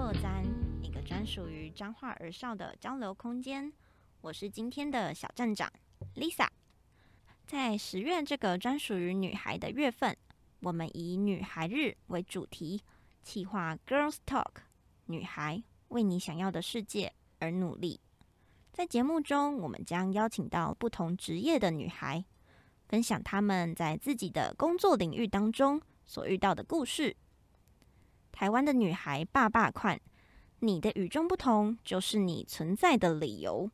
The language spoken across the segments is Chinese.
报站，一个专属于彰化儿少的交流空间。我是今天的小站长 Lisa。在十月这个专属于女孩的月份，我们以女孩日为主题，企划 Girls Talk，女孩为你想要的世界而努力。在节目中，我们将邀请到不同职业的女孩，分享她们在自己的工作领域当中所遇到的故事。台湾的女孩爸爸款，你的与众不同就是你存在的理由。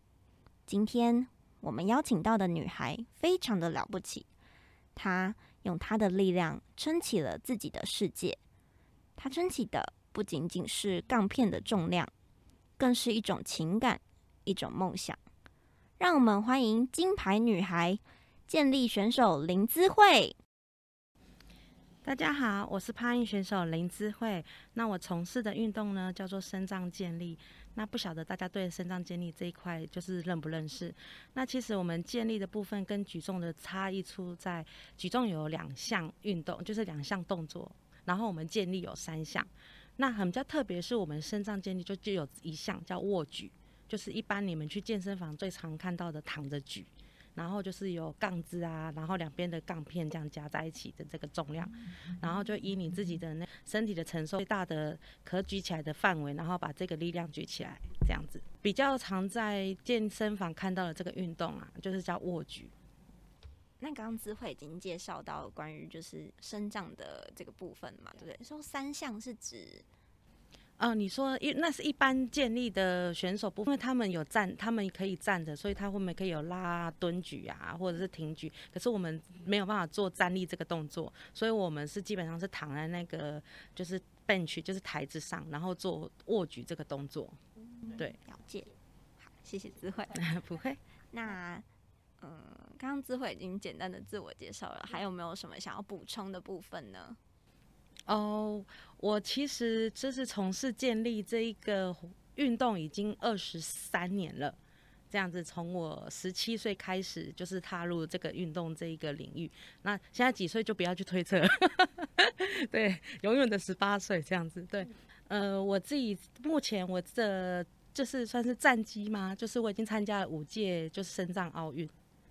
今天我们邀请到的女孩非常的了不起，她用她的力量撑起了自己的世界。她撑起的不仅仅是杠片的重量，更是一种情感，一种梦想。让我们欢迎金牌女孩健力选手林姿慧。大家好，我是帕运选手林智慧。那我从事的运动呢，叫做身障健力。那不晓得大家对身障健力这一块就是认不认识？那其实我们健力的部分跟举重的差异出在举重有两项运动，就是两项动作，然后我们健力有三项。那很比较特别是我们身障健力就就有一项叫握举，就是一般你们去健身房最常看到的躺着举。然后就是有杠子啊，然后两边的杠片这样夹在一起的这个重量，然后就以你自己的那身体的承受最大的可举起来的范围，然后把这个力量举起来，这样子比较常在健身房看到的这个运动啊，就是叫握举。那刚刚智慧已经介绍到关于就是生长的这个部分嘛，对不对？说三项是指。啊，你说一那是一般建立的选手，不因为他们有站，他们可以站着，所以他后面可以有拉蹲举啊，或者是挺举。可是我们没有办法做站立这个动作，所以我们是基本上是躺在那个就是 bench，就是台子上，然后做握举这个动作。对，了解。好，谢谢智慧。不会。那嗯，刚刚智慧已经简单的自我介绍了，还有没有什么想要补充的部分呢？哦，我其实就是从事建立这一个运动已经二十三年了，这样子从我十七岁开始就是踏入这个运动这一个领域。那现在几岁就不要去推测，对，永远的十八岁这样子。对，呃，我自己目前我这就是算是战绩吗？就是我已经参加了五届就是深藏奥运，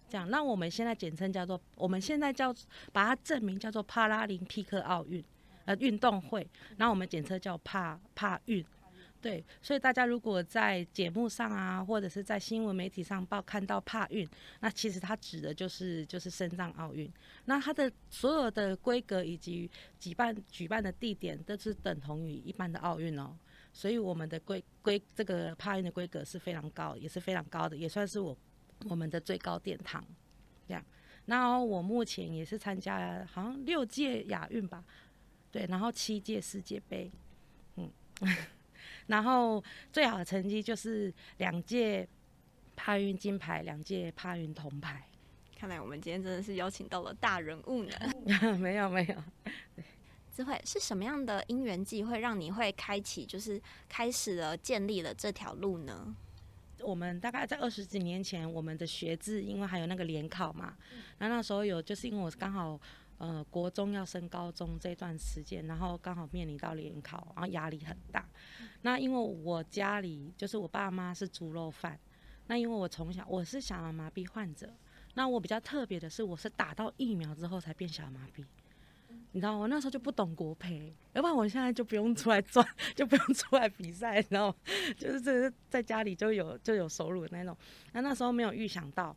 这样。那我们现在简称叫做，我们现在叫把它证明叫做帕拉林匹克奥运。呃，运动会，然后我们检测叫帕帕运，对，所以大家如果在节目上啊，或者是在新闻媒体上报看到帕运，那其实它指的就是就是深藏奥运，那它的所有的规格以及举办举办的地点都是等同于一般的奥运哦，所以我们的规规这个帕运的规格是非常高，也是非常高的，也算是我我们的最高殿堂，这样。那我目前也是参加好像六届亚运吧。对，然后七届世界杯，嗯，然后最好的成绩就是两届帕运金牌，两届帕运铜牌。看来我们今天真的是邀请到了大人物呢。没有没有，智慧是什么样的因缘际会让你会开启，就是开始了建立了这条路呢？我们大概在二十几年前，我们的学制因为还有那个联考嘛，那那时候有就是因为我刚好。呃，国中要升高中这段时间，然后刚好面临到联考，然后压力很大。那因为我家里就是我爸妈是猪肉贩，那因为我从小我是小儿麻痹患者，那我比较特别的是，我是打到疫苗之后才变小儿麻痹。你知道我那时候就不懂国培，要不然我现在就不用出来赚，就不用出来比赛，你知道吗？就是这在家里就有就有收入的那种。那那时候没有预想到，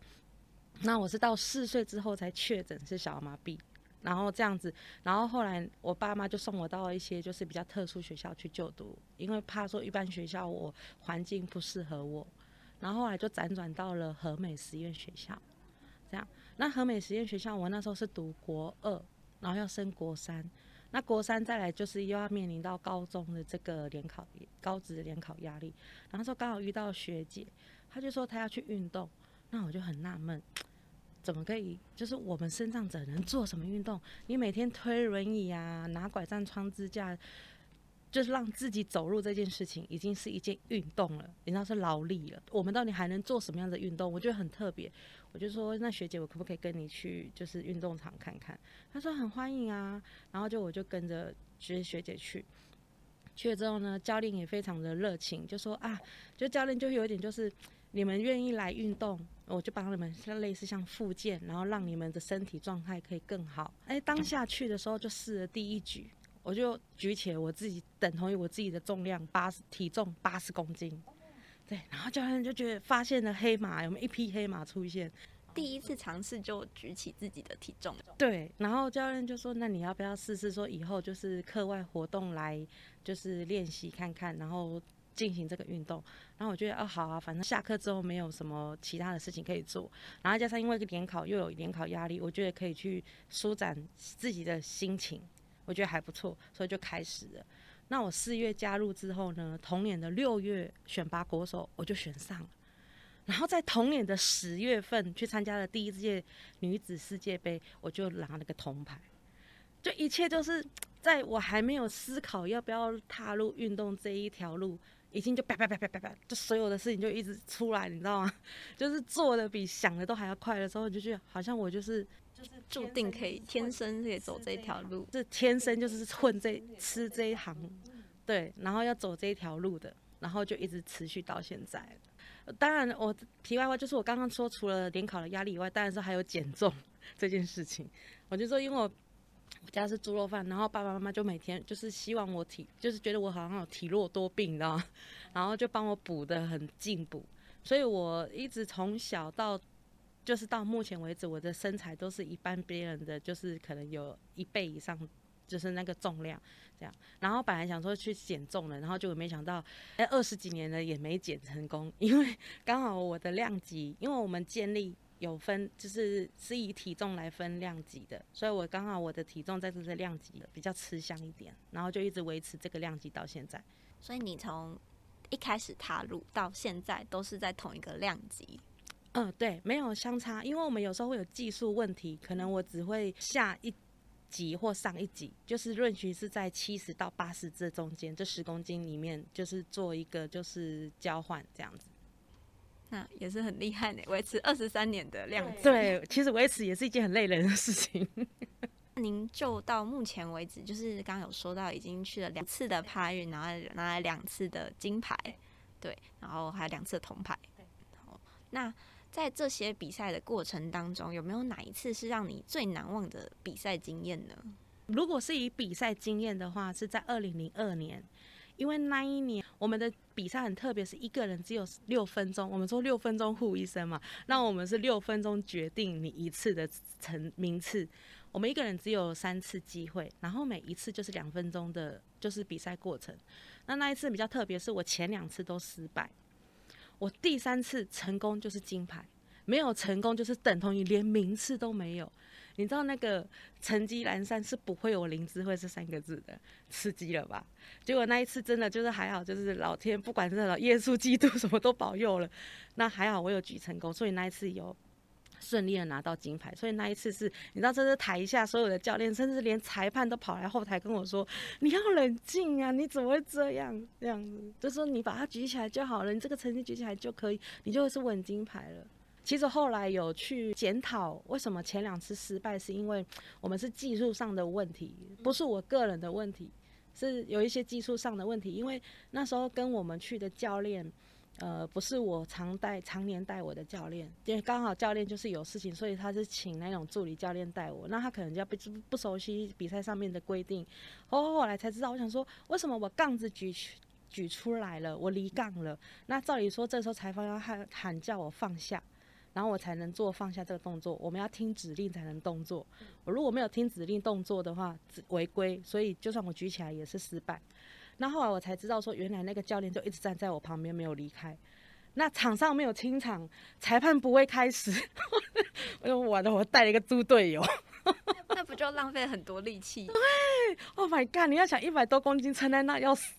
那我是到四岁之后才确诊是小儿麻痹。然后这样子，然后后来我爸妈就送我到一些就是比较特殊学校去就读，因为怕说一般学校我环境不适合我，然后后来就辗转到了和美实验学校，这样。那和美实验学校我那时候是读国二，然后要升国三，那国三再来就是又要面临到高中的这个联考高职联考压力，然后说刚好遇到学姐，她就说她要去运动，那我就很纳闷。怎么可以？就是我们身障者能做什么运动？你每天推轮椅啊，拿拐杖、穿支架，就是让自己走路这件事情，已经是一件运动了，你知道是劳力了。我们到底还能做什么样的运动？我觉得很特别。我就说，那学姐，我可不可以跟你去，就是运动场看看？她说很欢迎啊。然后就我就跟着学学姐去。去了之后呢，教练也非常的热情，就说啊，就教练就有点就是，你们愿意来运动，我就帮你们像类似像复健，然后让你们的身体状态可以更好。哎，当下去的时候就试了第一举，我就举起了我自己等同于我自己的重量八十，体重八十公斤。对，然后教练就觉得发现了黑马，有没有一匹黑马出现？第一次尝试就举起自己的体重，对，然后教练就说：“那你要不要试试？说以后就是课外活动来，就是练习看看，然后进行这个运动。”然后我觉得哦，好啊，反正下课之后没有什么其他的事情可以做，然后加上因为联考又有联考压力，我觉得可以去舒展自己的心情，我觉得还不错，所以就开始了。那我四月加入之后呢，同年的六月选拔国手，我就选上了。然后在同年的十月份去参加了第一届女子世界杯，我就拿了个铜牌。就一切都是在我还没有思考要不要踏入运动这一条路，已经就啪啪啪啪啪啪，就所有的事情就一直出来，你知道吗？就是做的比想的都还要快的时候，就觉得好像我就是就是注定可以天生可以走这条路，是天生就是混这吃这一行，对，然后要走这一条路的，然后就一直持续到现在。当然，我题外话就是我刚刚说，除了联考的压力以外，当然是还有减重这件事情。我就说，因为我我家是猪肉饭，然后爸爸妈妈就每天就是希望我体，就是觉得我好像有体弱多病，你知道吗？然后就帮我补的很进补，所以我一直从小到就是到目前为止，我的身材都是一般别人的，就是可能有一倍以上，就是那个重量。这样，然后本来想说去减重了，然后就没想到，哎，二十几年了也没减成功，因为刚好我的量级，因为我们建立有分，就是是以体重来分量级的，所以我刚好我的体重在这个量级比较吃香一点，然后就一直维持这个量级到现在。所以你从一开始踏入到现在都是在同一个量级？嗯，对，没有相差，因为我们有时候会有技术问题，可能我只会下一。级或上一级，就是润徐是在七十到八十这中间，这十公斤里面就是做一个就是交换这样子。那也是很厉害的，维持二十三年的量级。对，其实维持也是一件很累人的事情。您就到目前为止，就是刚刚有说到已经去了两次的帕运，然后拿来两次的金牌，对，然后还有两次铜牌。好，那。在这些比赛的过程当中，有没有哪一次是让你最难忘的比赛经验呢？如果是以比赛经验的话，是在二零零二年，因为那一年我们的比赛很特别，是一个人只有六分钟，我们说六分钟护一生嘛，那我们是六分钟决定你一次的成名次，我们一个人只有三次机会，然后每一次就是两分钟的，就是比赛过程。那那一次比较特别，是我前两次都失败。我第三次成功就是金牌，没有成功就是等同于连名次都没有。你知道那个成绩阑珊是不会有林智慧这三个字的，刺激了吧？结果那一次真的就是还好，就是老天不管是老耶稣基督什么都保佑了，那还好我有举成功，所以那一次有。顺利的拿到金牌，所以那一次是，你知道，这是台下所有的教练，甚至连裁判都跑来后台跟我说：“你要冷静啊，你怎么会这样？这样子，就说你把它举起来就好了，你这个成绩举起来就可以，你就是稳金牌了。”其实后来有去检讨，为什么前两次失败，是因为我们是技术上的问题，不是我个人的问题，是有一些技术上的问题，因为那时候跟我们去的教练。呃，不是我常带、常年带我的教练，因为刚好教练就是有事情，所以他是请那种助理教练带我。那他可能就要不不熟悉比赛上面的规定，后后来才知道。我想说，为什么我杠子举举出来了，我离杠了？那照理说，这时候裁判要喊喊叫我放下，然后我才能做放下这个动作。我们要听指令才能动作。我如果没有听指令动作的话，违规，所以就算我举起来也是失败。那后来我才知道，说原来那个教练就一直站在我旁边没有离开。那场上没有清场，裁判不会开始。我说完了，我带了一个猪队友。那不就浪费很多力气？对，Oh my god！你要想一百多公斤撑在那要死。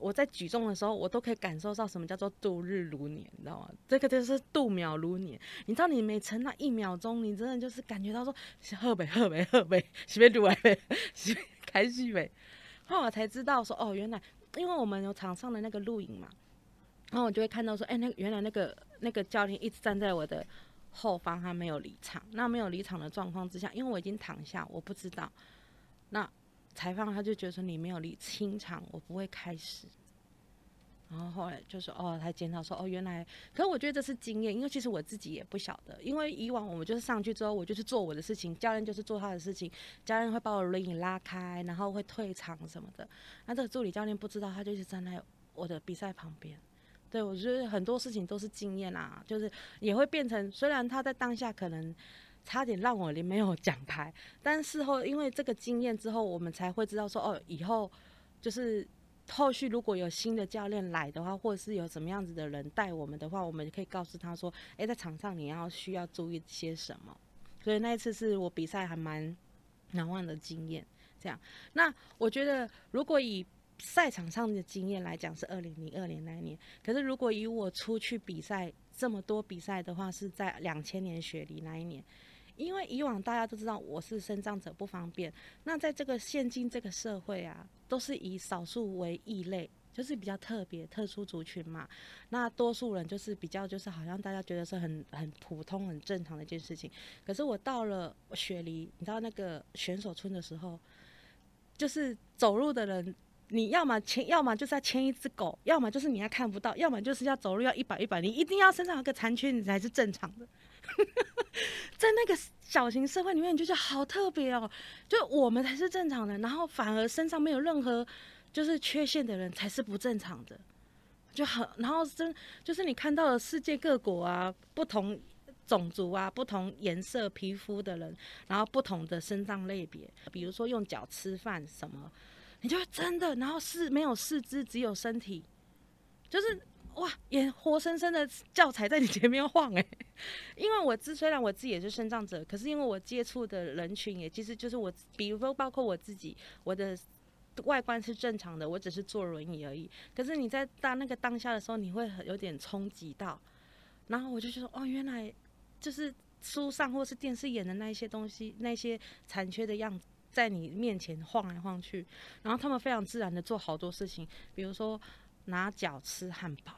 我在举重的时候，我都可以感受到什么叫做度日如年，你知道吗？这个就是度秒如年。你知道你每撑那一秒钟，你真的就是感觉到说，喝呗喝呗喝呗，随便录来呗，开心呗。后来才知道说哦，原来因为我们有场上的那个录影嘛，然后我就会看到说，哎，那原来那个那个教练一直站在我的后方，他没有离场。那没有离场的状况之下，因为我已经躺下，我不知道。那裁判他就觉得说你没有理清场，我不会开始。然后后来就说哦，他检讨说哦，原来，可是我觉得这是经验，因为其实我自己也不晓得，因为以往我们就是上去之后，我就是做我的事情，教练就是做他的事情，教练会把我轮椅拉开，然后会退场什么的。那这个助理教练不知道，他就是站在我的比赛旁边。对我觉得很多事情都是经验啊，就是也会变成，虽然他在当下可能差点让我连没有奖牌，但事后因为这个经验之后，我们才会知道说哦，以后就是。后续如果有新的教练来的话，或者是有什么样子的人带我们的话，我们可以告诉他说：“诶，在场上你要需要注意些什么。”所以那一次是我比赛还蛮难忘的经验。这样，那我觉得如果以赛场上的经验来讲，是二零零二年那一年。可是如果以我出去比赛这么多比赛的话，是在两千年雪梨那一年。因为以往大家都知道我是生长者不方便，那在这个现今这个社会啊，都是以少数为异类，就是比较特别、特殊族群嘛。那多数人就是比较，就是好像大家觉得是很很普通、很正常的一件事情。可是我到了雪梨，你知道那个选手村的时候，就是走路的人，你要么牵，要么就是要牵一只狗，要么就是你还看不到，要么就是要走路要一百一百，你一定要身上有个残缺，你才是正常的。在那个小型社会里面，你就觉得好特别哦，就我们才是正常的，然后反而身上没有任何就是缺陷的人才是不正常的，就很，然后真就是你看到了世界各国啊，不同种族啊，不同颜色皮肤的人，然后不同的身脏类别，比如说用脚吃饭什么，你就真的，然后是没有四肢，只有身体，就是。哇，也活生生的教材在你前面晃哎！因为我自虽然我自己也是生长者，可是因为我接触的人群也其实就是我，比如说包括我自己，我的外观是正常的，我只是坐轮椅而已。可是你在当那个当下的时候，你会有点冲击到，然后我就说哦，原来就是书上或是电视演的那一些东西，那些残缺的样子在你面前晃来晃去，然后他们非常自然的做好多事情，比如说拿脚吃汉堡。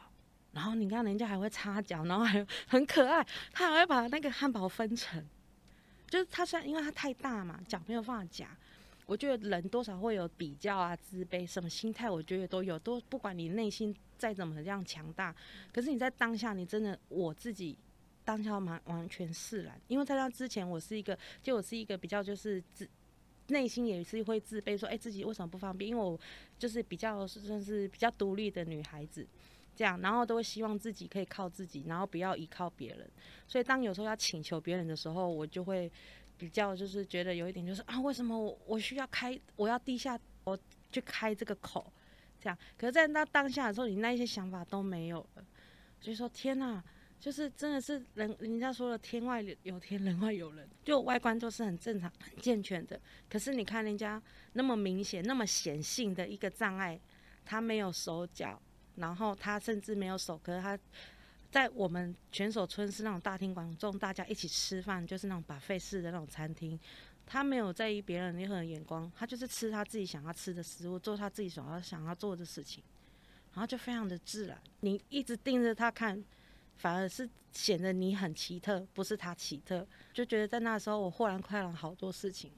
然后你看人家还会擦脚，然后还很可爱，他还会把那个汉堡分成，就是他虽然因为他太大嘛，脚没有办法夹。我觉得人多少会有比较啊、自卑，什么心态，我觉得都有。都不管你内心再怎么样强大，可是你在当下，你真的我自己当下完完全释然。因为在那之前，我是一个，就我是一个比较就是自内心也是会自卑，说哎自己为什么不方便？因为我就是比较算是比较独立的女孩子。这样，然后都会希望自己可以靠自己，然后不要依靠别人。所以当有时候要请求别人的时候，我就会比较就是觉得有一点就是啊，为什么我我需要开，我要低下我去开这个口，这样。可是，在那当下的时候，你那一些想法都没有了。所以说，天呐，就是真的是人人家说了，天外有天，人外有人。就外观都是很正常、很健全的，可是你看人家那么明显、那么显性的一个障碍，他没有手脚。然后他甚至没有手，可是他在我们选手村是那种大庭广众，大家一起吃饭，就是那种把费式的那种餐厅。他没有在意别人任何眼光，他就是吃他自己想要吃的食物，做他自己想要想要做的事情，然后就非常的自然。你一直盯着他看，反而是显得你很奇特，不是他奇特。就觉得在那时候我豁然开朗好多事情，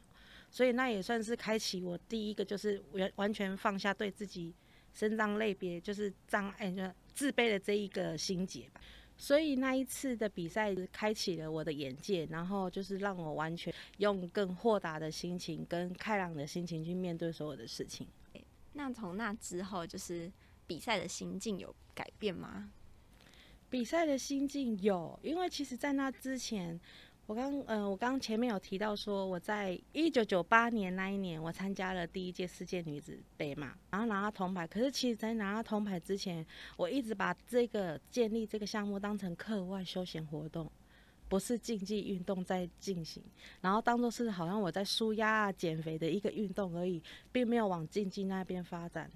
所以那也算是开启我第一个就是完完全放下对自己。身障类别就是障碍，就自卑的这一个心结吧。所以那一次的比赛开启了我的眼界，然后就是让我完全用更豁达的心情、跟开朗的心情去面对所有的事情。那从那之后，就是比赛的心境有改变吗？比赛的心境有，因为其实在那之前。我刚呃，我刚前面有提到说，我在一九九八年那一年，我参加了第一届世界女子杯嘛，然后拿到铜牌。可是其实，在拿到铜牌之前，我一直把这个建立这个项目当成课外休闲活动，不是竞技运动在进行，然后当做是好像我在舒压啊、减肥的一个运动而已，并没有往竞技那边发展。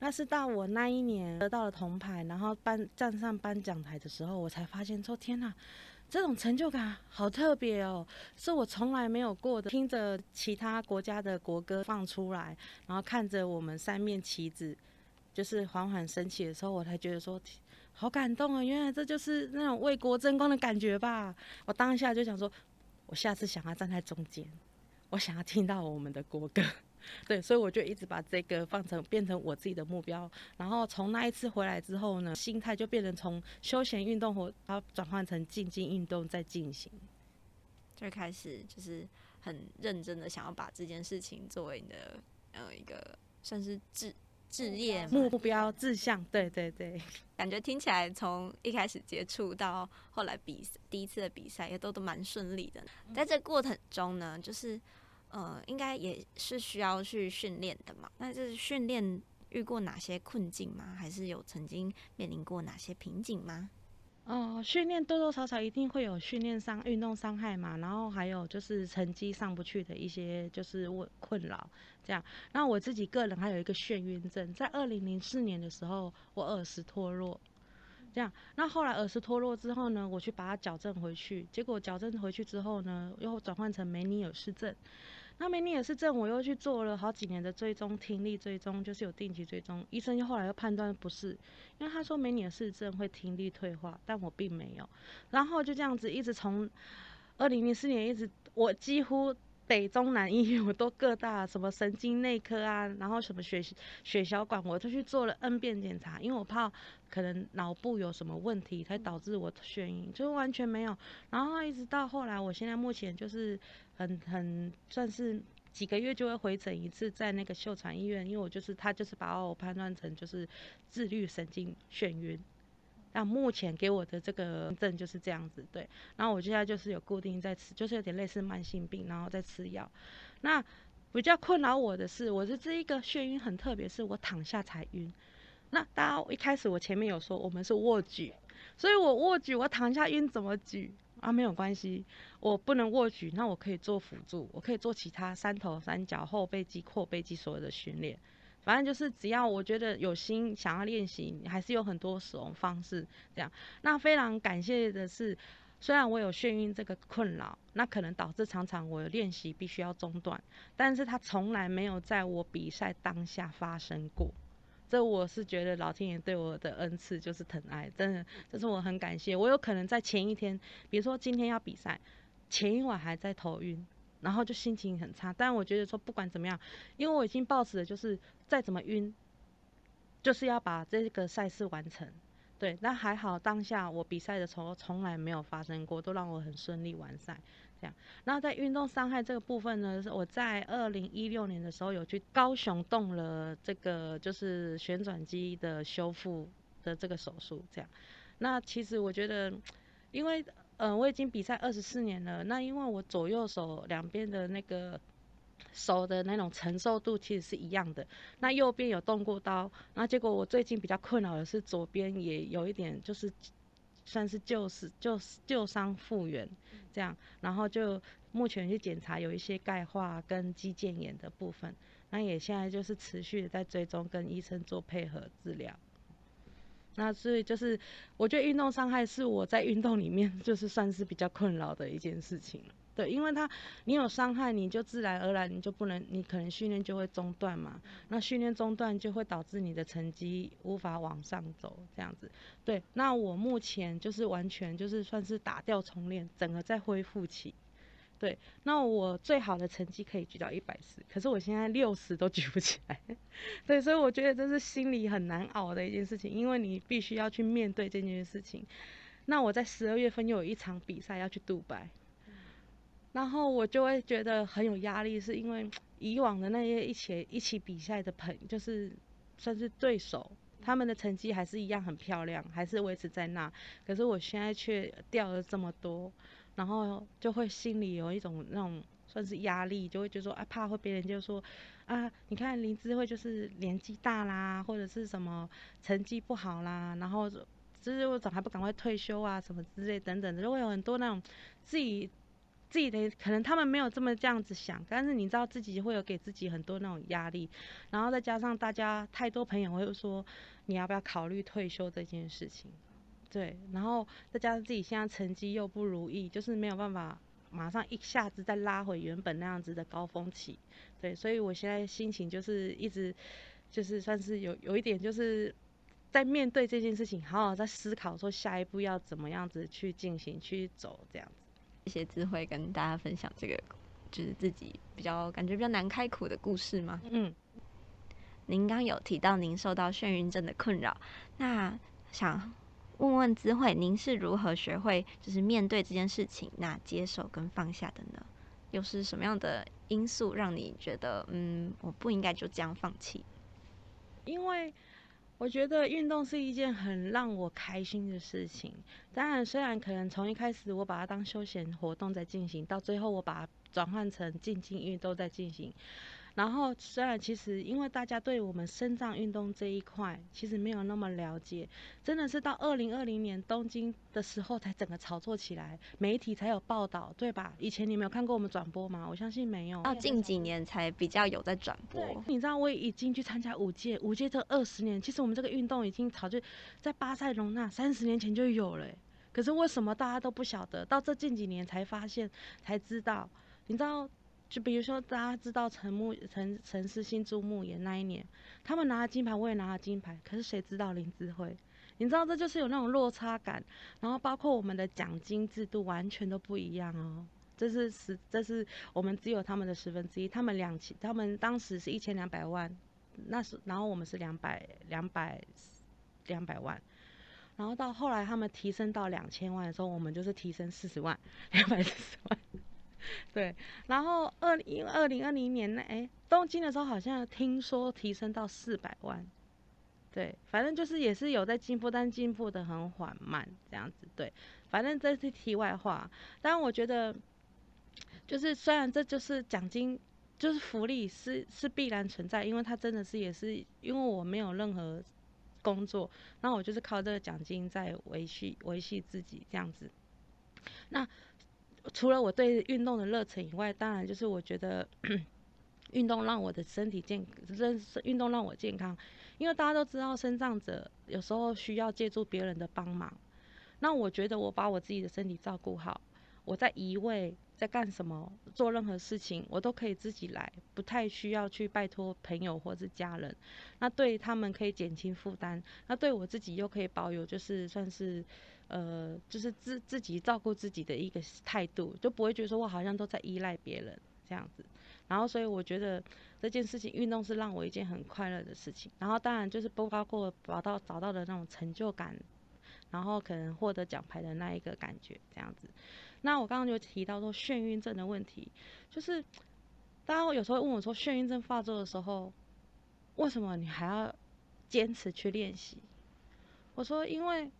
那是到我那一年得到了铜牌，然后颁站上颁奖台的时候，我才发现说，天哪！这种成就感好特别哦，是我从来没有过的。听着其他国家的国歌放出来，然后看着我们三面旗子就是缓缓升起的时候，我才觉得说好感动啊！原来这就是那种为国争光的感觉吧。我当下就想说，我下次想要站在中间，我想要听到我们的国歌，对，所以我就一直把这个放成变成我自己的目标。然后从那一次回来之后呢，心态就变成从休闲运动或它转换成竞技运动在进行。最开始就是很认真的想要把这件事情作为你的呃一个算是志志业目标志向，对对对，感觉听起来从一开始接触到后来比第一次的比赛也都都蛮顺利的。在这过程中呢，就是呃应该也是需要去训练的嘛。那就是训练遇过哪些困境吗？还是有曾经面临过哪些瓶颈吗？哦，训练多多少少一定会有训练伤、运动伤害嘛，然后还有就是成绩上不去的一些就是问困扰，这样。那我自己个人还有一个眩晕症，在二零零四年的时候，我耳石脱落，这样。那后来耳石脱落之后呢，我去把它矫正回去，结果矫正回去之后呢，又转换成梅尼尔氏症。那梅尼尔氏症，我又去做了好几年的追踪，听力追踪，就是有定期追踪。医生又后来又判断不是，因为他说梅尼尔氏症会听力退化，但我并没有。然后就这样子一直从二零零四年一直，我几乎北中南医院 我都各大什么神经内科啊，然后什么血血小管我都去做了 N 遍检查，因为我怕可能脑部有什么问题才导致我眩晕，就完全没有。然后一直到后来，我现在目前就是。很很算是几个月就会回诊一次，在那个秀传医院，因为我就是他就是把我判断成就是自律神经眩晕，那目前给我的这个症就是这样子，对，然后我现在就是有固定在吃，就是有点类似慢性病，然后在吃药。那比较困扰我的是，我的这一个眩晕很特别，是我躺下才晕。那大家一开始我前面有说我们是卧举，所以我卧举我躺下晕怎么举？啊，没有关系，我不能握举，那我可以做辅助，我可以做其他三头三脚、后背肌、阔背肌所有的训练。反正就是只要我觉得有心想要练习，还是有很多使用方式这样。那非常感谢的是，虽然我有眩晕这个困扰，那可能导致常常我的练习必须要中断，但是它从来没有在我比赛当下发生过。这我是觉得老天爷对我的恩赐就是疼爱，真的，这是我很感谢。我有可能在前一天，比如说今天要比赛，前一晚还在头晕，然后就心情很差。但我觉得说不管怎么样，因为我已经抱持的就是再怎么晕，就是要把这个赛事完成。对，那还好当下我比赛的时候从来没有发生过，都让我很顺利完赛。然后在运动伤害这个部分呢，是我在二零一六年的时候有去高雄动了这个就是旋转肌的修复的这个手术，这样。那其实我觉得，因为呃我已经比赛二十四年了，那因为我左右手两边的那个手的那种承受度其实是一样的。那右边有动过刀，那结果我最近比较困扰的是左边也有一点就是。算是旧是旧旧伤复原，这样，然后就目前去检查有一些钙化跟肌腱炎的部分，那也现在就是持续的在追踪跟医生做配合治疗。那所以就是我觉得运动伤害是我在运动里面 就是算是比较困扰的一件事情了。对，因为他你有伤害，你就自然而然你就不能，你可能训练就会中断嘛。那训练中断就会导致你的成绩无法往上走，这样子。对，那我目前就是完全就是算是打掉重练，整个在恢复期。对，那我最好的成绩可以举到一百四，可是我现在六十都举不起来。对，所以我觉得这是心里很难熬的一件事情，因为你必须要去面对这件事情。那我在十二月份又有一场比赛要去杜拜。然后我就会觉得很有压力，是因为以往的那些一起一起比赛的朋，就是算是对手，他们的成绩还是一样很漂亮，还是维持在那。可是我现在却掉了这么多，然后就会心里有一种那种算是压力，就会觉得说啊，怕会别人就说啊，你看林智慧就是年纪大啦，或者是什么成绩不好啦，然后就是我怎么还不赶快退休啊，什么之类等等的，就会有很多那种自己。自己的可能他们没有这么这样子想，但是你知道自己会有给自己很多那种压力，然后再加上大家太多朋友会说你要不要考虑退休这件事情，对，然后再加上自己现在成绩又不如意，就是没有办法马上一下子再拉回原本那样子的高峰期，对，所以我现在心情就是一直就是算是有有一点就是在面对这件事情，好好在思考说下一步要怎么样子去进行去走这样子。一些智慧跟大家分享这个就是自己比较感觉比较难开口的故事吗？嗯，您刚有提到您受到眩晕症的困扰，那想问问智慧，您是如何学会就是面对这件事情，那接受跟放下的呢？又是什么样的因素让你觉得，嗯，我不应该就这样放弃？因为我觉得运动是一件很让我开心的事情。当然，虽然可能从一开始我把它当休闲活动在进行，到最后我把它转换成竞技运动在进行。然后，虽然其实因为大家对我们身障运动这一块其实没有那么了解，真的是到二零二零年东京的时候才整个炒作起来，媒体才有报道，对吧？以前你没有看过我们转播吗？我相信没有。到近几年才比较有在转播。你知道我已经去参加五届，五届这二十年，其实我们这个运动已经早就在巴塞隆纳三十年前就有了，可是为什么大家都不晓得？到这近几年才发现，才知道？你知道？就比如说，大家知道陈木陈陈思欣注目演那一年，他们拿了金牌，我也拿了金牌，可是谁知道林志慧？你知道这就是有那种落差感，然后包括我们的奖金制度完全都不一样哦。这是十，这是我们只有他们的十分之一，他们两千，他们当时是一千两百万，那是然后我们是两百两百两百万，然后到后来他们提升到两千万的时候，我们就是提升四十万，两百四十万。对，然后二零二零二零年呢，哎，东京的时候好像听说提升到四百万，对，反正就是也是有在进步，但进步的很缓慢这样子。对，反正这是题外话。但我觉得，就是虽然这就是奖金，就是福利是是必然存在，因为它真的是也是因为我没有任何工作，那我就是靠这个奖金在维系维系自己这样子。那。除了我对运动的热忱以外，当然就是我觉得运动让我的身体健，认运动让我健康。因为大家都知道，身障者有时候需要借助别人的帮忙。那我觉得我把我自己的身体照顾好，我在移位，在干什么，做任何事情，我都可以自己来，不太需要去拜托朋友或是家人。那对他们可以减轻负担，那对我自己又可以保有，就是算是。呃，就是自自己照顾自己的一个态度，就不会觉得说我好像都在依赖别人这样子。然后，所以我觉得这件事情运动是让我一件很快乐的事情。然后，当然就是不包括找到找到的那种成就感，然后可能获得奖牌的那一个感觉这样子。那我刚刚就提到说眩晕症的问题，就是大家有时候问我说眩晕症发作的时候，为什么你还要坚持去练习？我说因为。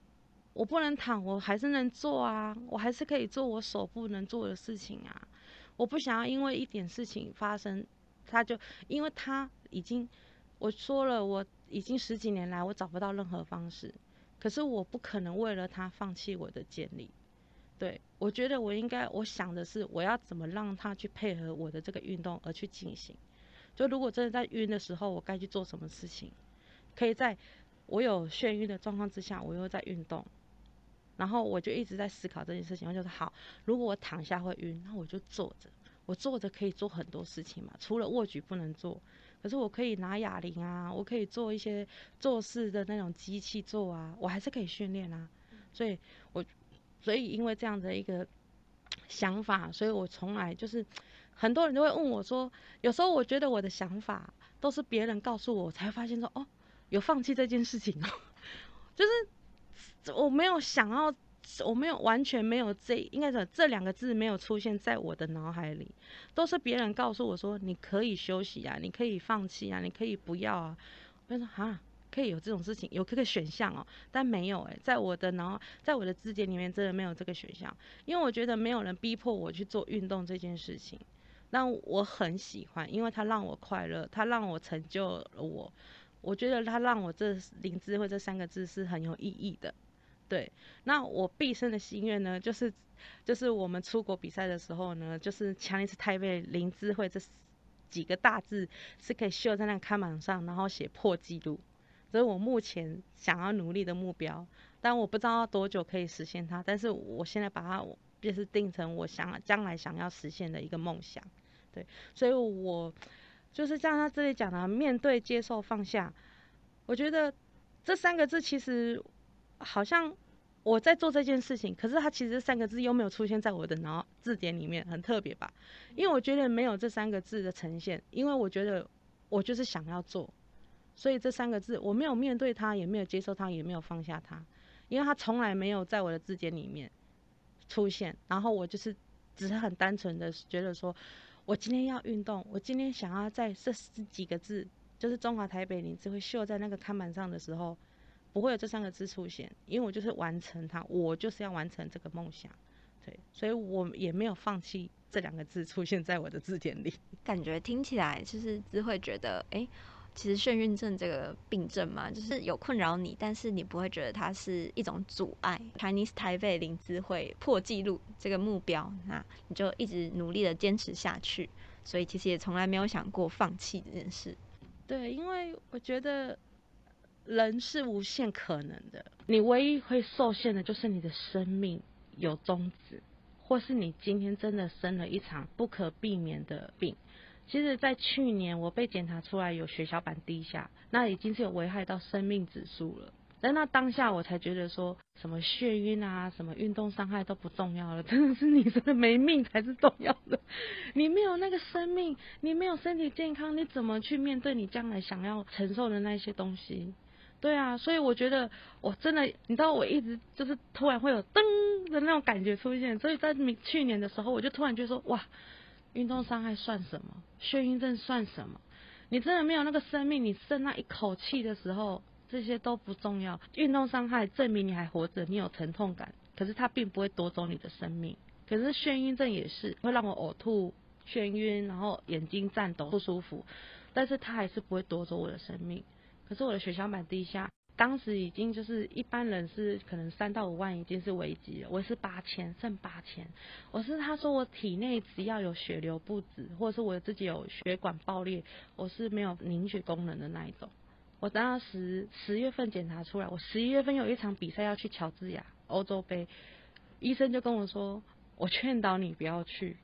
我不能躺，我还是能做啊，我还是可以做我手不能做的事情啊。我不想要因为一点事情发生，他就因为他已经我说了，我已经十几年来我找不到任何方式，可是我不可能为了他放弃我的建立。对我觉得我应该，我想的是我要怎么让他去配合我的这个运动而去进行。就如果真的在晕的时候，我该去做什么事情，可以在我有眩晕的状况之下，我又在运动。然后我就一直在思考这件事情，我就说好，如果我躺下会晕，那我就坐着。我坐着可以做很多事情嘛，除了握举不能做，可是我可以拿哑铃啊，我可以做一些做事的那种机器做啊，我还是可以训练啊。所以，我所以因为这样的一个想法，所以我从来就是很多人都会问我说，有时候我觉得我的想法都是别人告诉我，才发现说哦，有放弃这件事情哦，就是。我没有想要，我没有完全没有这，应该说这两个字没有出现在我的脑海里，都是别人告诉我说你可以休息啊，你可以放弃啊，你可以不要啊。我说啊，可以有这种事情，有这个选项哦，但没有诶，在我的脑，在我的字典里面真的没有这个选项，因为我觉得没有人逼迫我去做运动这件事情，但我很喜欢，因为它让我快乐，它让我成就了我，我觉得它让我这灵智慧这三个字是很有意义的。对，那我毕生的心愿呢，就是，就是我们出国比赛的时候呢，就是强烈是台北林智慧这几个大字是可以绣在那看板上，然后写破纪录，这是我目前想要努力的目标。但我不知道多久可以实现它，但是我现在把它就是定成我想将来想要实现的一个梦想。对，所以我就是像他这里讲的，面对、接受、放下，我觉得这三个字其实。好像我在做这件事情，可是它其实三个字又没有出现在我的脑字典里面，很特别吧？因为我觉得没有这三个字的呈现，因为我觉得我就是想要做，所以这三个字我没有面对它，也没有接受它，也没有放下它，因为它从来没有在我的字典里面出现。然后我就是只是很单纯的觉得说，我今天要运动，我今天想要在这十几个字，就是中华台北林智慧秀在那个看板上的时候。不会有这三个字出现，因为我就是完成它，我就是要完成这个梦想，对，所以我也没有放弃这两个字出现在我的字典里。感觉听起来就是只会觉得，哎，其实眩晕症这个病症嘛，就是有困扰你，但是你不会觉得它是一种阻碍。Chinese 台北林智慧破纪录这个目标，那你就一直努力的坚持下去，所以其实也从来没有想过放弃这件事。对，因为我觉得。人是无限可能的，你唯一会受限的就是你的生命有终止，或是你今天真的生了一场不可避免的病。其实，在去年我被检查出来有血小板低下，那已经是有危害到生命指数了。但那当下我才觉得说什么眩晕啊，什么运动伤害都不重要了，真的是你真的没命才是重要的。你没有那个生命，你没有身体健康，你怎么去面对你将来想要承受的那些东西？对啊，所以我觉得我真的，你知道，我一直就是突然会有噔的那种感觉出现，所以在去年的时候，我就突然觉得说，哇，运动伤害算什么？眩晕症算什么？你真的没有那个生命，你剩那一口气的时候，这些都不重要。运动伤害证明你还活着，你有疼痛感，可是它并不会夺走你的生命。可是眩晕症也是会让我呕吐、眩晕，然后眼睛颤抖不舒服，但是它还是不会夺走我的生命。可是我的血小板低下，当时已经就是一般人是可能三到五万已经是危机了，我是八千，剩八千。我是他说我体内只要有血流不止，或者是我自己有血管爆裂，我是没有凝血功能的那一种。我当时十月份检查出来，我十一月份有一场比赛要去乔治亚欧洲杯，医生就跟我说，我劝导你不要去。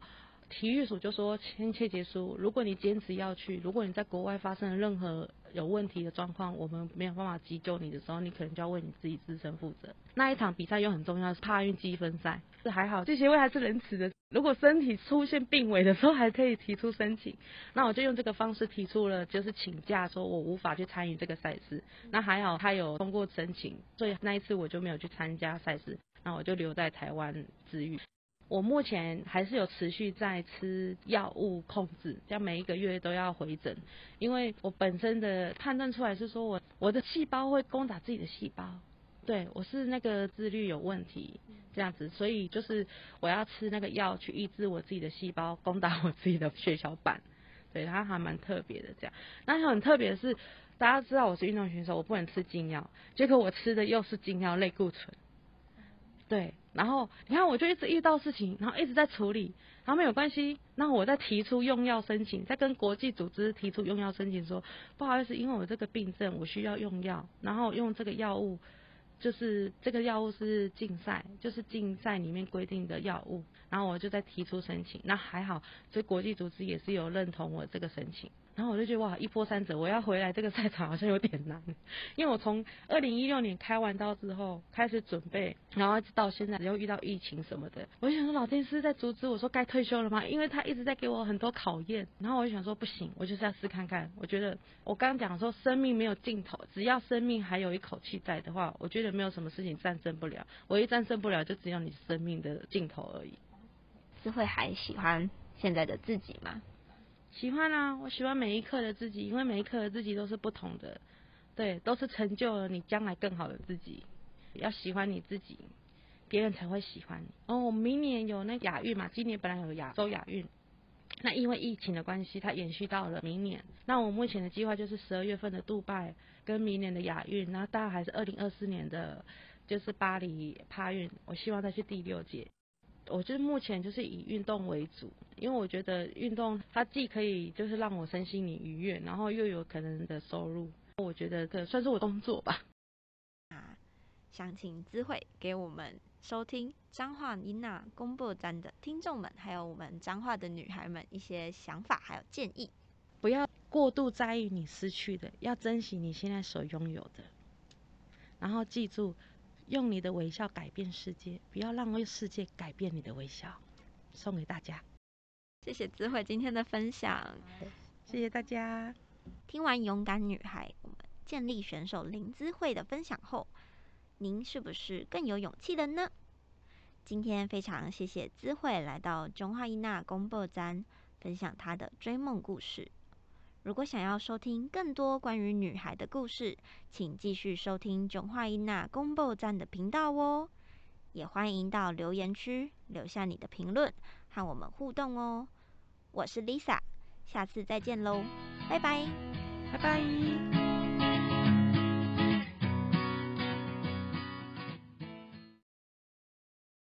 体育署就说签切结束，如果你坚持要去，如果你在国外发生了任何有问题的状况，我们没有办法急救你的时候，你可能就要为你自己自身负责。那一场比赛又很重要，是帕运积分赛，这还好，这协会还是仁慈的。如果身体出现病危的时候，还可以提出申请。那我就用这个方式提出了，就是请假，说我无法去参与这个赛事。那还好他有通过申请，所以那一次我就没有去参加赛事，那我就留在台湾治愈。我目前还是有持续在吃药物控制，要每一个月都要回诊，因为我本身的判断出来是说我我的细胞会攻打自己的细胞，对我是那个自律有问题这样子，所以就是我要吃那个药去抑制我自己的细胞攻打我自己的血小板，对，它还蛮特别的这样。那很特别的是，大家知道我是运动选手，我不能吃禁药，结果我吃的又是禁药类固醇。对，然后你看，我就一直遇到事情，然后一直在处理，然后没有关系，那我再提出用药申请，再跟国际组织提出用药申请，说不好意思，因为我这个病症我需要用药，然后用这个药物，就是这个药物是竞赛，就是竞赛里面规定的药物，然后我就再提出申请，那还好，这国际组织也是有认同我这个申请。然后我就觉得哇，一波三折，我要回来这个赛场好像有点难，因为我从二零一六年开完刀之后开始准备，然后一直到现在又遇到疫情什么的，我就想说老天是在阻止我说该退休了吗？因为他一直在给我很多考验，然后我就想说不行，我就是要试看看。我觉得我刚刚讲说生命没有尽头，只要生命还有一口气在的话，我觉得没有什么事情战胜不了。唯一战胜不了就只有你生命的尽头而已。是会还喜欢现在的自己吗？喜欢啊，我喜欢每一刻的自己，因为每一刻的自己都是不同的，对，都是成就了你将来更好的自己。要喜欢你自己，别人才会喜欢你。哦，明年有那亚运嘛，今年本来有亚洲亚运，那因为疫情的关系，它延续到了明年。那我目前的计划就是十二月份的杜拜跟明年的亚运，然后大概还是二零二四年的，就是巴黎帕运，我希望再去第六届。我就是目前就是以运动为主，因为我觉得运动它既可以就是让我身心灵愉悦，然后又有可能的收入，我觉得这算是我工作吧。啊，想请知慧给我们收听彰化音娜公布站的听众们，还有我们彰化的女孩们一些想法还有建议。不要过度在意你失去的，要珍惜你现在所拥有的。然后记住。用你的微笑改变世界，不要让世界改变你的微笑。送给大家，谢谢智慧今天的分享，谢谢大家。听完勇敢女孩我们建立选手林姿慧的分享后，您是不是更有勇气了呢？今天非常谢谢智慧来到中华一娜公布站分享她的追梦故事。如果想要收听更多关于女孩的故事，请继续收听中华伊娜公布站的频道哦。也欢迎到留言区留下你的评论，和我们互动哦。我是 Lisa，下次再见喽，拜拜，拜拜。